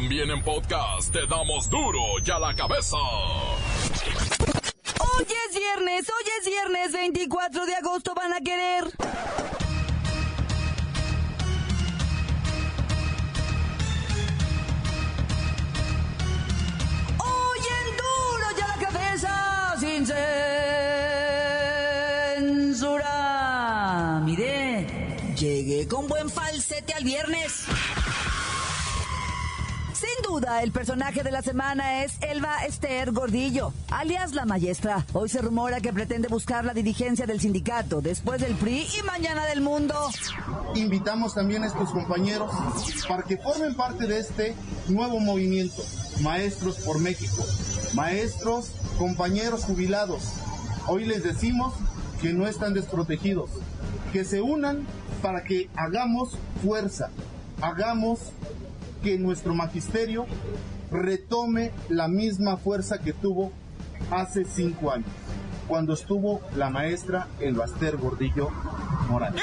También en podcast te damos duro y a la cabeza. Hoy es viernes, hoy es viernes 24 de agosto, van a querer. Hoy en duro y a la cabeza, sin censura. Mire, llegué con buen falsete al viernes. El personaje de la semana es Elba Esther Gordillo, alias la maestra. Hoy se rumora que pretende buscar la dirigencia del sindicato, después del PRI y mañana del mundo. Invitamos también a estos compañeros para que formen parte de este nuevo movimiento, Maestros por México. Maestros, compañeros jubilados, hoy les decimos que no están desprotegidos, que se unan para que hagamos fuerza, hagamos que nuestro magisterio retome la misma fuerza que tuvo hace cinco años, cuando estuvo la maestra El Baster Gordillo Morales.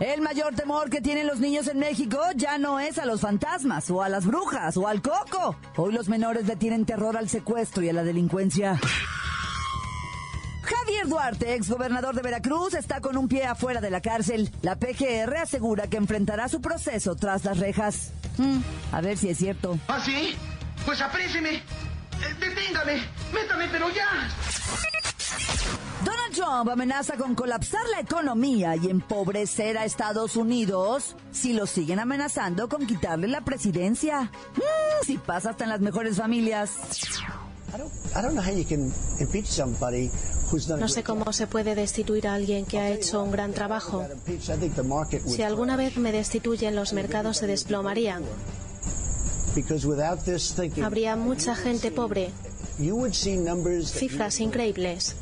El mayor temor que tienen los niños en México ya no es a los fantasmas o a las brujas o al coco. Hoy los menores le tienen terror al secuestro y a la delincuencia. Duarte, exgobernador de Veracruz, está con un pie afuera de la cárcel. La PGR asegura que enfrentará su proceso tras las rejas. Mm, a ver si es cierto. ¿Ah, sí? Pues apréceme. Eh, deténgame. Métame, pero ya. Donald Trump amenaza con colapsar la economía y empobrecer a Estados Unidos si lo siguen amenazando con quitarle la presidencia. Mm, si pasa hasta en las mejores familias. No sé cómo se puede destituir a alguien que ha hecho un gran trabajo. Si alguna vez me destituyen, los mercados se desplomarían. Habría mucha gente pobre. Cifras increíbles.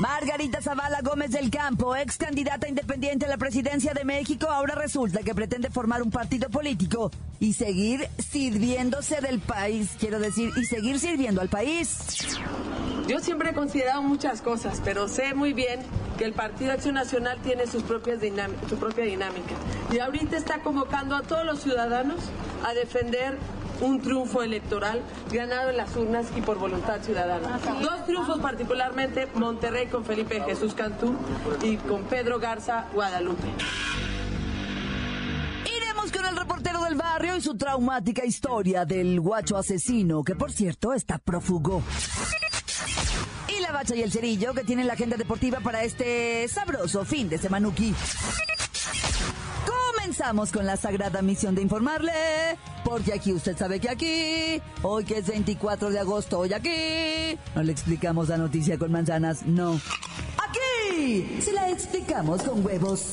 Margarita Zavala Gómez del Campo, ex candidata independiente a la presidencia de México, ahora resulta que pretende formar un partido político y seguir sirviéndose del país, quiero decir, y seguir sirviendo al país. Yo siempre he considerado muchas cosas, pero sé muy bien que el Partido Acción Nacional tiene sus propias su propia dinámica. Y ahorita está convocando a todos los ciudadanos a defender un triunfo electoral ganado en las urnas y por voluntad ciudadana. Dos triunfos particularmente, Monterrey con Felipe Jesús Cantú y con Pedro Garza Guadalupe. El barrio y su traumática historia del guacho asesino, que por cierto está prófugo. Y la bacha y el cerillo que tienen la agenda deportiva para este sabroso fin de semanuki. Comenzamos con la sagrada misión de informarle, porque aquí usted sabe que aquí, hoy que es 24 de agosto, hoy aquí, no le explicamos la noticia con manzanas, no. Aquí, se la explicamos con huevos.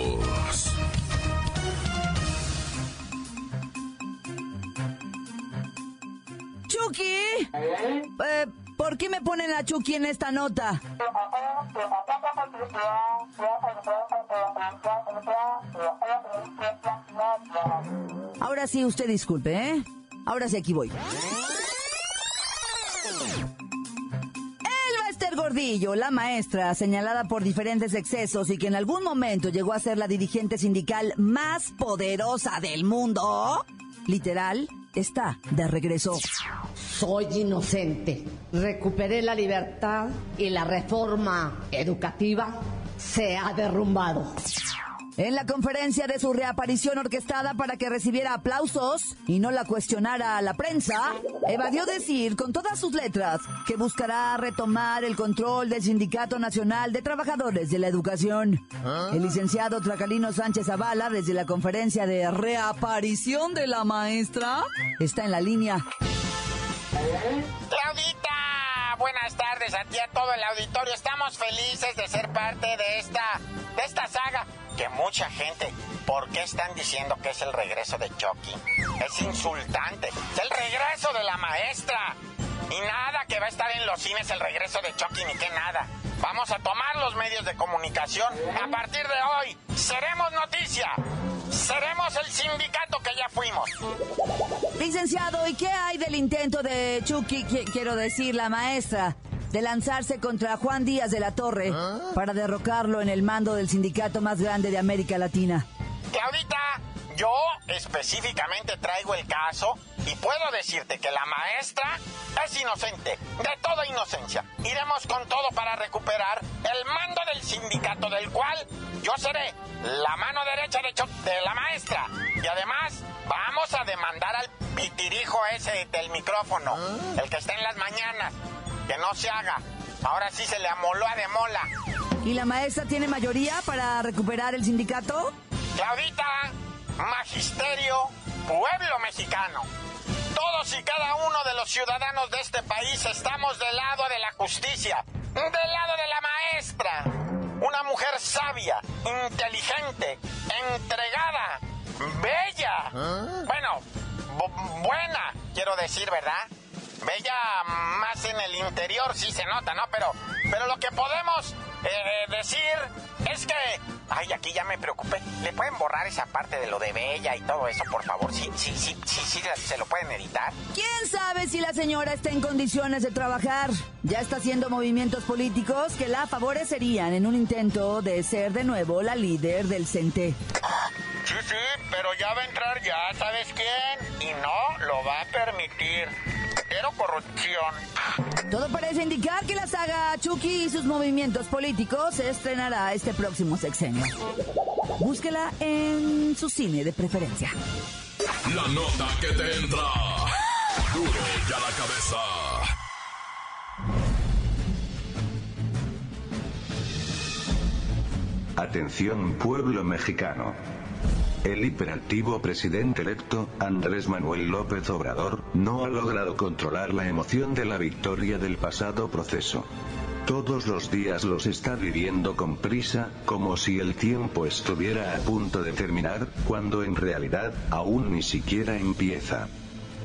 Eh, ¿por qué me ponen a Chucky en esta nota? Ahora sí, usted disculpe, ¿eh? Ahora sí, aquí voy. Elba Gordillo, la maestra, señalada por diferentes excesos y que en algún momento llegó a ser la dirigente sindical más poderosa del mundo, literal, está de regreso. Soy inocente. Recuperé la libertad y la reforma educativa se ha derrumbado. En la conferencia de su reaparición orquestada para que recibiera aplausos y no la cuestionara a la prensa, evadió decir con todas sus letras que buscará retomar el control del Sindicato Nacional de Trabajadores de la Educación. El licenciado Tracalino Sánchez Zavala, desde la conferencia de reaparición de la maestra, está en la línea. Claudita, buenas tardes a ti a todo el auditorio. Estamos felices de ser parte de esta, de esta saga. Que mucha gente, ¿por qué están diciendo que es el regreso de Chucky? Es insultante. Es el regreso de la maestra. Y nada que va a estar en los cines el regreso de Chucky ni que nada. Vamos a tomar los medios de comunicación. A partir de hoy, seremos noticia. Seremos el sindicato que ya fuimos. Licenciado, ¿y qué hay del intento de Chucky, quiero decir, la maestra, de lanzarse contra Juan Díaz de la Torre para derrocarlo en el mando del sindicato más grande de América Latina? Claudita, yo específicamente traigo el caso y puedo decirte que la maestra es inocente, de toda inocencia. Iremos con todo para recuperar el mando del sindicato del cual yo seré la mano derecha de, de la maestra. Y además vamos a demandar al pitirijo ese del micrófono, el que está en las mañanas, que no se haga. Ahora sí se le amoló a demola. ¿Y la maestra tiene mayoría para recuperar el sindicato? Claudita, magisterio, pueblo mexicano. Todos y cada uno de los ciudadanos de este país estamos del lado de la justicia, del lado de la maestra. Una mujer sabia, inteligente, entregada, bella. Bueno, buena, quiero decir, ¿verdad? Bella más en el interior, sí se nota, ¿no? Pero, pero lo que podemos eh, decir es que... Ay, aquí ya me preocupé. ¿Le pueden borrar esa parte de lo de Bella y todo eso, por favor? Sí, sí, sí, sí, sí, se lo pueden editar. ¿Quién sabe si la señora está en condiciones de trabajar? Ya está haciendo movimientos políticos que la favorecerían en un intento de ser de nuevo la líder del CENTE. Sí, sí, pero ya va a entrar ya, ¿sabes quién? Y no lo va a permitir. Corrupción. Todo parece indicar que la saga Chucky y sus movimientos políticos se estrenará este próximo sexenio. Búsquela en su cine de preferencia. La nota que te entra. Duro ya la cabeza. Atención pueblo mexicano. El hiperactivo presidente electo, Andrés Manuel López Obrador, no ha logrado controlar la emoción de la victoria del pasado proceso. Todos los días los está viviendo con prisa, como si el tiempo estuviera a punto de terminar, cuando en realidad, aún ni siquiera empieza.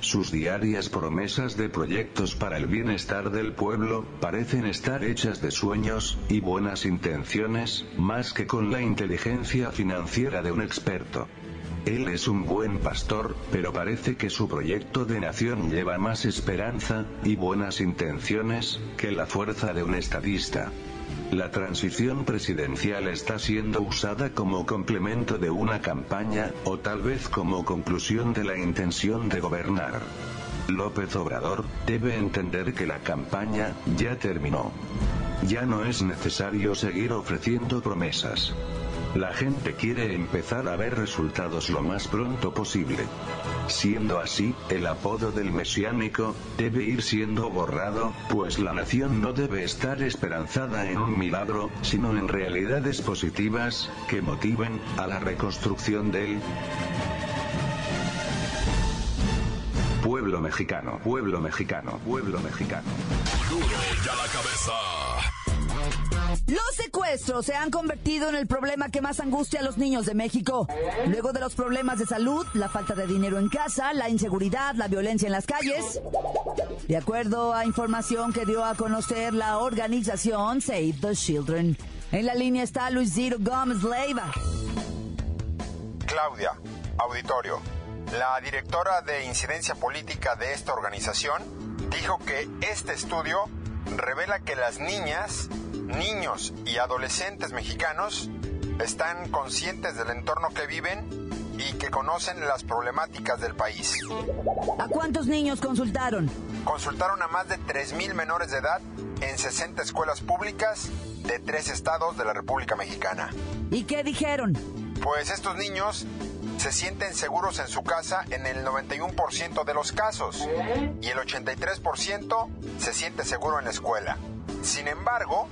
Sus diarias promesas de proyectos para el bienestar del pueblo, parecen estar hechas de sueños, y buenas intenciones, más que con la inteligencia financiera de un experto. Él es un buen pastor, pero parece que su proyecto de nación lleva más esperanza, y buenas intenciones, que la fuerza de un estadista. La transición presidencial está siendo usada como complemento de una campaña, o tal vez como conclusión de la intención de gobernar. López Obrador, debe entender que la campaña, ya terminó. Ya no es necesario seguir ofreciendo promesas. La gente quiere empezar a ver resultados lo más pronto posible. Siendo así, el apodo del mesiánico, debe ir siendo borrado, pues la nación no debe estar esperanzada en un milagro, sino en realidades positivas, que motiven, a la reconstrucción del pueblo mexicano, pueblo mexicano, pueblo mexicano. Duro ya la cabeza. Los secuestros se han convertido en el problema que más angustia a los niños de México. Luego de los problemas de salud, la falta de dinero en casa, la inseguridad, la violencia en las calles. De acuerdo a información que dio a conocer la organización Save the Children. En la línea está Luis Ziro Gómez Leiva. Claudia, auditorio. La directora de incidencia política de esta organización dijo que este estudio revela que las niñas niños y adolescentes mexicanos están conscientes del entorno que viven y que conocen las problemáticas del país. ¿A cuántos niños consultaron? Consultaron a más de 3.000 menores de edad en 60 escuelas públicas de tres estados de la República Mexicana. ¿Y qué dijeron? Pues estos niños se sienten seguros en su casa en el 91% de los casos y el 83% se siente seguro en la escuela. Sin embargo,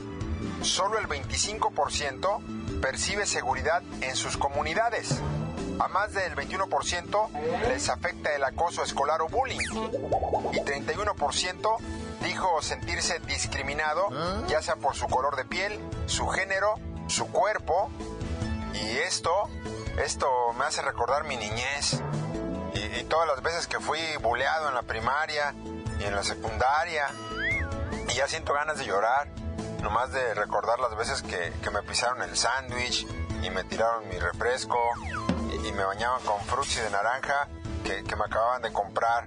solo el 25% percibe seguridad en sus comunidades. A más del 21% les afecta el acoso escolar o bullying y 31% dijo sentirse discriminado, ya sea por su color de piel, su género, su cuerpo. Y esto, esto me hace recordar mi niñez. Y, y todas las veces que fui buleado en la primaria y en la secundaria. Y ya siento ganas de llorar, nomás de recordar las veces que, que me pisaron el sándwich y me tiraron mi refresco y, me bañaban con frutzi de naranja que, que me acababan de comprar.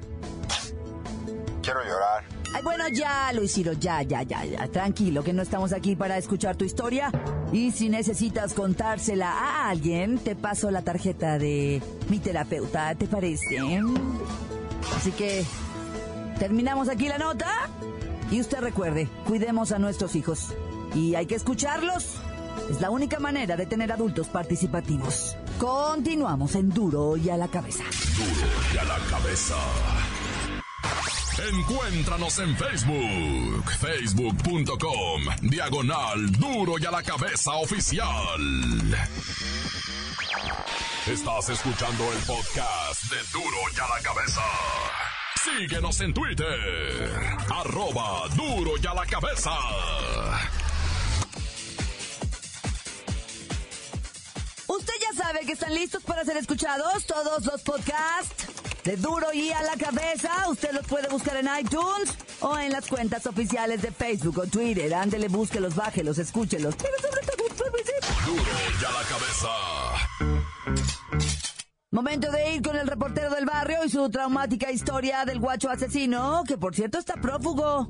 Quiero llorar. Bueno, ya, Luisiro, ya, ya, ya, ya. Tranquilo, que no estamos aquí para escuchar tu historia. Y si necesitas contársela a alguien, te paso la tarjeta de mi terapeuta, ¿te parece? Así que terminamos aquí la nota. Y usted recuerde, cuidemos a nuestros hijos. Y hay que escucharlos. Es la única manera de tener adultos participativos. Continuamos en Duro y a la cabeza. Duro y a la cabeza. Encuéntranos en Facebook, facebook.com, diagonal duro y a la cabeza oficial. Estás escuchando el podcast de duro y a la cabeza. Síguenos en Twitter, arroba duro y a la cabeza. Usted ya sabe que están listos para ser escuchados todos los podcasts de Duro y a la cabeza. Usted los puede buscar en iTunes o en las cuentas oficiales de Facebook o Twitter. Ándele, búsquelos, bájelos, escúchelos. Pero sobre todo, Duro y a la cabeza. Momento de ir con el reportero del barrio y su traumática historia del guacho asesino, que por cierto está prófugo.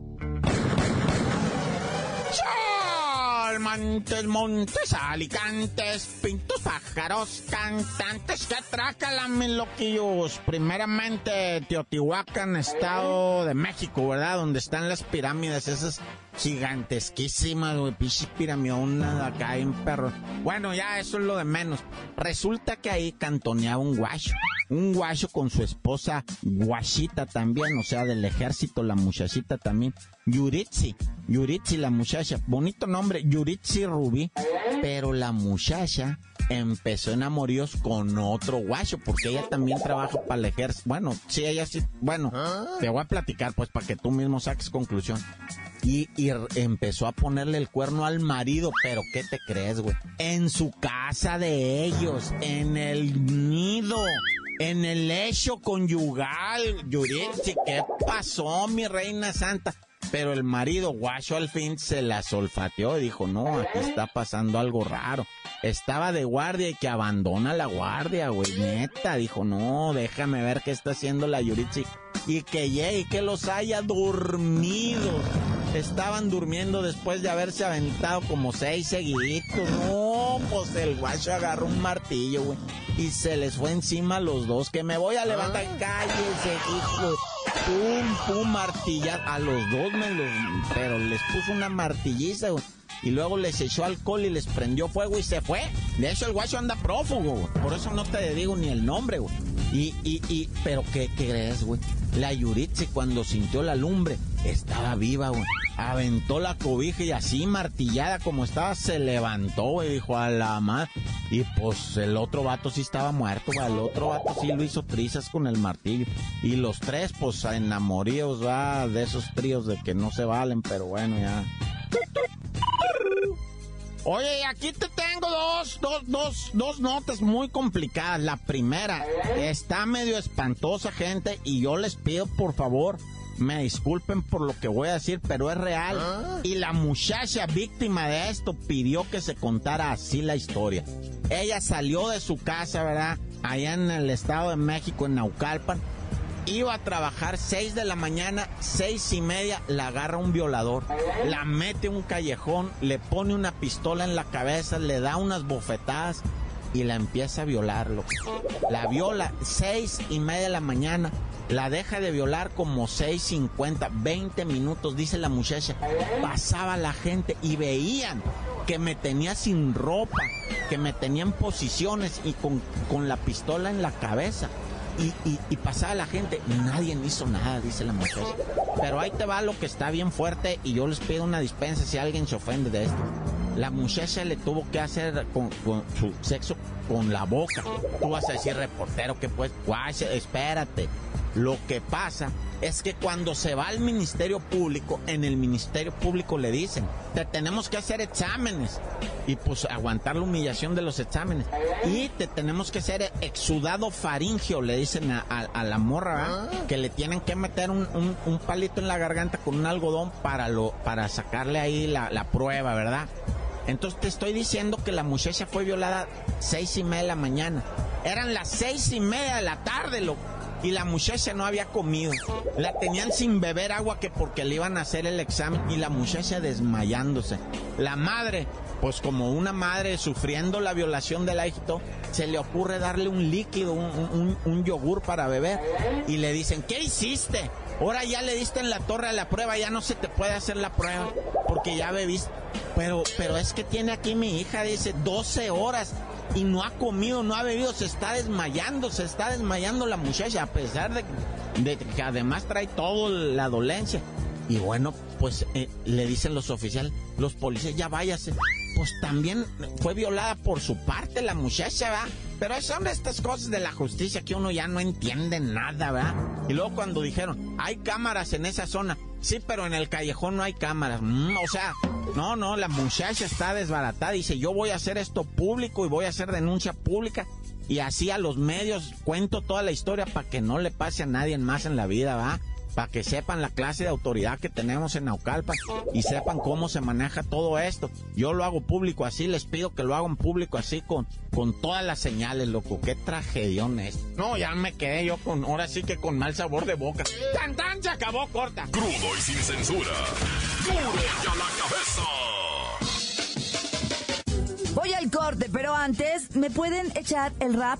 Montes, montes, alicantes, pintos, pájaros, cantantes que atracan mis loquillos. Primeramente, Teotihuacán, Estado de México, ¿verdad? Donde están las pirámides, esas gigantesquísimas, güey, pichis piramionas acá en perro. Bueno, ya eso es lo de menos. Resulta que ahí cantoneaba un guacho. Un guacho con su esposa guachita también, o sea, del ejército, la muchachita también. Yuritsi, Yuritsi la muchacha, bonito nombre, Yuritsi Rubí, pero la muchacha empezó en amoríos con otro guacho, porque ella también trabaja para el ejército. Bueno, sí, ella sí, bueno, te voy a platicar pues para que tú mismo saques conclusión. Y, y empezó a ponerle el cuerno al marido, pero ¿qué te crees, güey? En su casa de ellos, en el nido. En el hecho conyugal, Yuritsi, ¿qué pasó, mi reina santa? Pero el marido guacho al fin se la solfateó y dijo, no, aquí está pasando algo raro. Estaba de guardia y que abandona la guardia, güey, neta. Dijo, no, déjame ver qué está haciendo la Yuritsi. Y que llegue y que los haya dormidos. Estaban durmiendo después de haberse aventado como seis seguiditos. No, pues el guacho agarró un martillo, güey. Y se les fue encima a los dos. Que me voy a levantar. Cállese, hijo. Pum, pum, martillar. A los dos me los... Pero les puso una martilliza, güey. Y luego les echó alcohol y les prendió fuego y se fue. De hecho, el guacho anda prófugo, güey. Por eso no te digo ni el nombre, güey. Y, y, y, pero ¿qué crees, güey? La Yuritsi cuando sintió la lumbre estaba viva, güey. Aventó la cobija y así martillada como estaba, se levantó, güey. Dijo a la madre. Y pues el otro vato sí estaba muerto, güey. El otro vato sí lo hizo trizas con el martillo. Y los tres, pues enamoríos, va, de esos tríos de que no se valen, pero bueno, ya. Oye, aquí te tengo dos, dos, dos, dos notas muy complicadas. La primera está medio espantosa, gente, y yo les pido por favor, me disculpen por lo que voy a decir, pero es real. Y la muchacha víctima de esto pidió que se contara así la historia. Ella salió de su casa, ¿verdad? Allá en el Estado de México, en Naucalpan. Iba a trabajar 6 de la mañana, seis y media, la agarra un violador, la mete un callejón, le pone una pistola en la cabeza, le da unas bofetadas y la empieza a violarlo. La viola seis y media de la mañana, la deja de violar como 6.50, 20 minutos, dice la muchacha. Pasaba la gente y veían que me tenía sin ropa, que me tenía en posiciones y con, con la pistola en la cabeza. Y, y, y, pasaba la gente, nadie hizo nada, dice la muchacha. Pero ahí te va lo que está bien fuerte y yo les pido una dispensa si alguien se ofende de esto. La muchacha le tuvo que hacer con, con su sexo con la boca. Tú vas a decir, reportero, que pues, guay, espérate. Lo que pasa es que cuando se va al Ministerio Público, en el Ministerio Público le dicen, te tenemos que hacer exámenes y pues aguantar la humillación de los exámenes. Y te tenemos que hacer exudado faringio, le dicen a, la morra, que le tienen que meter un, palito en la garganta con un algodón para, lo, para sacarle ahí la, la prueba, ¿verdad? Entonces te estoy diciendo que la muchacha fue violada seis y media de la mañana. Eran las seis y media de la tarde, loco y la muchacha no había comido. La tenían sin beber agua que porque le iban a hacer el examen y la muchacha desmayándose. La madre, pues como una madre sufriendo la violación del hijito, se le ocurre darle un líquido, un, yogur para beber y le dicen, ¿qué hiciste? Ahora ya le diste en la torre a la prueba, ya no se te puede hacer la prueba porque ya bebiste. Pero, pero es que tiene aquí mi hija, dice, 12 horas y no ha comido, no ha bebido, se está desmayando, se está desmayando la muchacha, a pesar de, que además trae toda la dolencia. Y bueno, pues eh, le dicen los oficiales, los policías, ya váyase. Pues también fue violada por su parte la muchacha, ¿verdad? Pero son estas cosas de la justicia que uno ya no entiende nada, ¿verdad? Y luego cuando dijeron, hay cámaras en esa zona, sí, pero en el callejón no hay cámaras. Mm, o sea, no, no, la muchacha está desbaratada. Dice, yo voy a hacer esto público y voy a hacer denuncia pública. Y así a los medios cuento toda la historia para que no le pase a nadie más en la vida, ¿va? Para que sepan la clase de autoridad que tenemos en Naucalpan y sepan cómo se maneja todo esto. Yo lo hago público así, les pido que lo hagan público así con, con todas las señales, loco. Qué tragedión es. No, ya me quedé yo con, ahora sí que con mal sabor de boca. ¡Tan, tan! Se acabó corta. Crudo y sin censura. ¡Duro ya la cabeza! Voy al corte, pero antes, ¿me pueden echar el rap?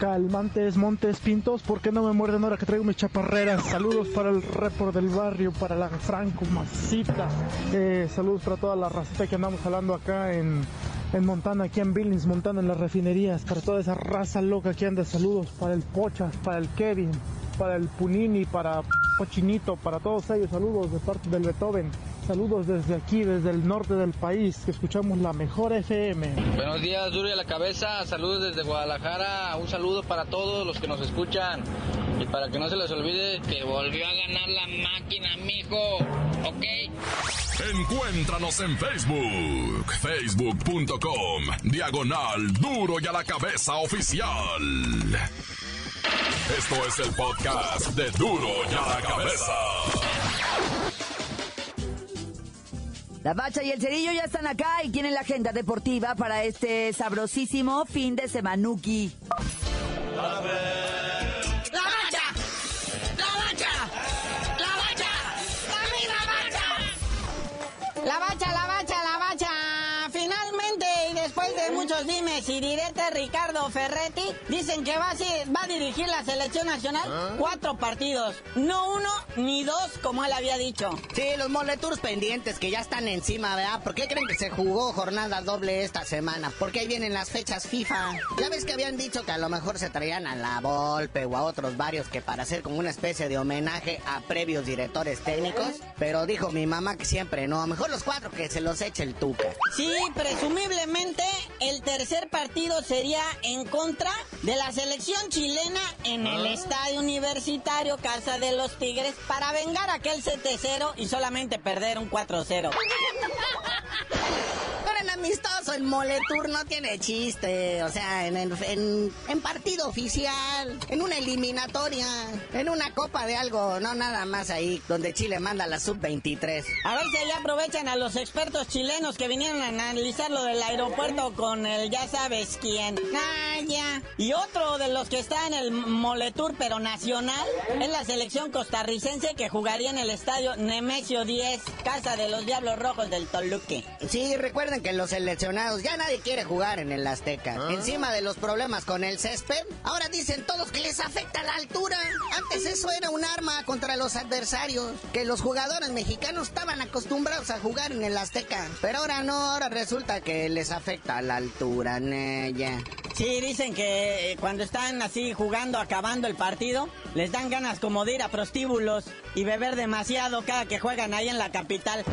Calmantes, Montes, Pintos, ¿por qué no me muerden ahora que traigo mis chaparreras? Saludos para el report del barrio, para la Franco Masita. Eh, saludos para toda la racita que andamos hablando acá en, en Montana, aquí en Billings, Montana, en las refinerías. Para toda esa raza loca que anda, saludos para el Pochas, para el Kevin, para el Punini, para Pochinito, para todos ellos, saludos de parte del Beethoven. Saludos desde aquí, desde el norte del país, que escuchamos la mejor FM. Buenos días, Duro a la cabeza. Saludos desde Guadalajara. Un saludo para todos los que nos escuchan. Y para que no se les olvide que volvió a ganar la máquina, mijo. ¿Ok? Encuéntranos en Facebook, facebook.com, diagonal Duro y a la cabeza oficial. Esto es el podcast de Duro y a la cabeza. La Bacha y el Cerillo ya están acá y tienen la agenda deportiva para este sabrosísimo fin de semanuki. ¡La Bacha! ¡La Bacha! ¡La Bacha! ¡La Bacha! La Bacha, la Bacha, Ricardo Ferretti dicen que va a, va a dirigir la selección nacional ¿Ah? cuatro partidos. No uno ni dos, como él había dicho. Sí, los moletours pendientes que ya están encima, ¿verdad? ¿Por qué creen que se jugó jornada doble esta semana? Porque ahí vienen las fechas FIFA. Ya ves que habían dicho que a lo mejor se traían a la Volpe o a otros varios que para hacer como una especie de homenaje a previos directores técnicos. Pero dijo mi mamá que siempre no. A lo mejor los cuatro que se los eche el tuca. Sí, presumiblemente el tercer partido sería en contra de la selección chilena en el ah. estadio universitario Casa de los Tigres para vengar aquel 7-0 y solamente perder un 4-0. Amistoso, el Moletour no tiene chiste. O sea, en, en, en, partido oficial, en una eliminatoria, en una copa de algo, no nada más ahí, donde Chile manda la sub-23. A ver si ahí aprovechan a los expertos chilenos que vinieron a analizar lo del aeropuerto con el ya sabes quién. Ah, ya. Y otro de los que está en el Moletour, pero nacional, es la selección costarricense que jugaría en el estadio Nemesio 10, casa de los Diablos Rojos del Toluque. Sí, recuerden que los los seleccionados. Ya nadie quiere jugar en el Azteca. Ah. Encima de los problemas con el césped, ahora dicen todos que les afecta la altura. Antes eso era un arma contra los adversarios, que los jugadores mexicanos estaban acostumbrados a jugar en el Azteca. Pero ahora no, ahora resulta que les afecta la altura, Naya. Sí, dicen que eh, cuando están así jugando, acabando el partido, les dan ganas como de ir a prostíbulos y beber demasiado cada que juegan ahí en la capital.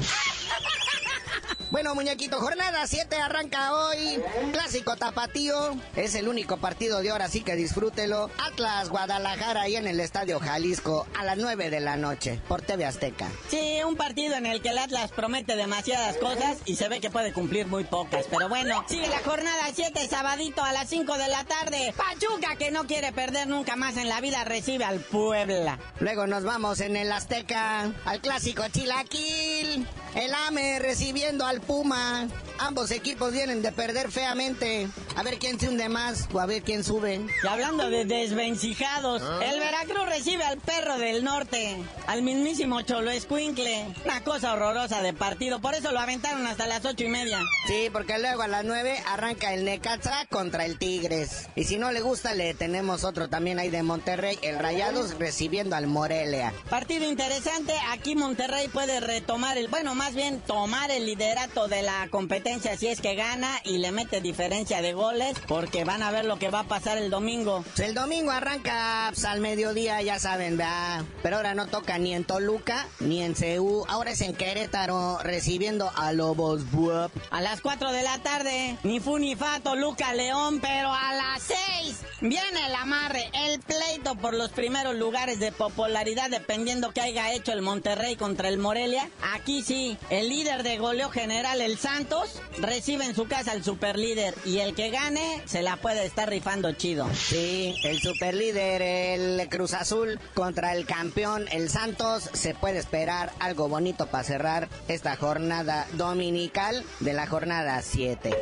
Bueno, muñequito, jornada 7 arranca hoy. Clásico tapatío. Es el único partido de ahora, así que disfrútelo. Atlas Guadalajara ahí en el Estadio Jalisco a las 9 de la noche por TV Azteca. Sí, un partido en el que el Atlas promete demasiadas cosas y se ve que puede cumplir muy pocas. Pero bueno, sigue la jornada 7, sabadito a las 5 de la tarde. Pachuca, que no quiere perder nunca más en la vida, recibe al Puebla. Luego nos vamos en el Azteca al clásico Chilaquil. El AME recibiendo al Puma. Ambos equipos vienen de perder feamente. A ver quién se hunde más o a ver quién sube. Y hablando de desvencijados, el Veracruz recibe al perro del norte, al mismísimo Cholo Escuincle. Una cosa horrorosa de partido, por eso lo aventaron hasta las ocho y media. Sí, porque luego a las 9 arranca el Necaxa contra el Tigres. Y si no le gusta, le tenemos otro también ahí de Monterrey, el Rayados recibiendo al Morelia. Partido interesante, aquí Monterrey puede retomar el, bueno, más bien tomar el liderato de la competencia si es que gana y le mete diferencia de goles, porque van a ver lo que va a pasar el domingo. El domingo arranca pues, al mediodía, ya saben, ¿verdad? Pero ahora no toca ni en Toluca ni en CU. Ahora es en Querétaro recibiendo a Lobos Buap. A las 4 de la tarde, ni fu ni fa, Toluca, León, pero a las 6 viene el amarre, el pleito por los primeros lugares de popularidad, dependiendo que haya hecho el Monterrey contra el Morelia. Aquí sí, el líder de goleo general, el Santos, recibe en su casa al superlíder y el que gane se la puede estar rifando chido. Sí, el superlíder, el Cruz Azul contra el campeón, el Santos. Se puede esperar algo bonito para cerrar esta jornada dominical de la jornada 7.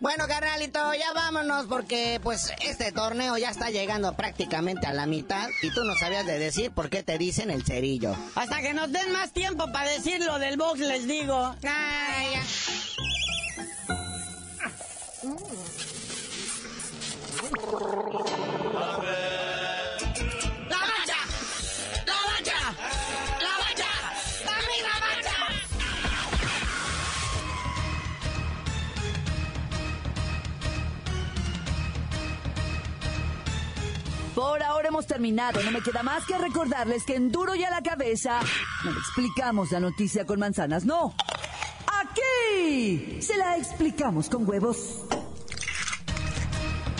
Bueno, carnalito, ya vámonos porque pues este torneo ya está llegando prácticamente a la mitad y tú no sabías de decir por qué te dicen el cerillo. Hasta que nos den más tiempo para decir lo del box, les digo. Ay, ya. Por ahora hemos terminado. No me queda más que recordarles que en Duro y a la cabeza no le explicamos la noticia con manzanas, no. Aquí se la explicamos con huevos.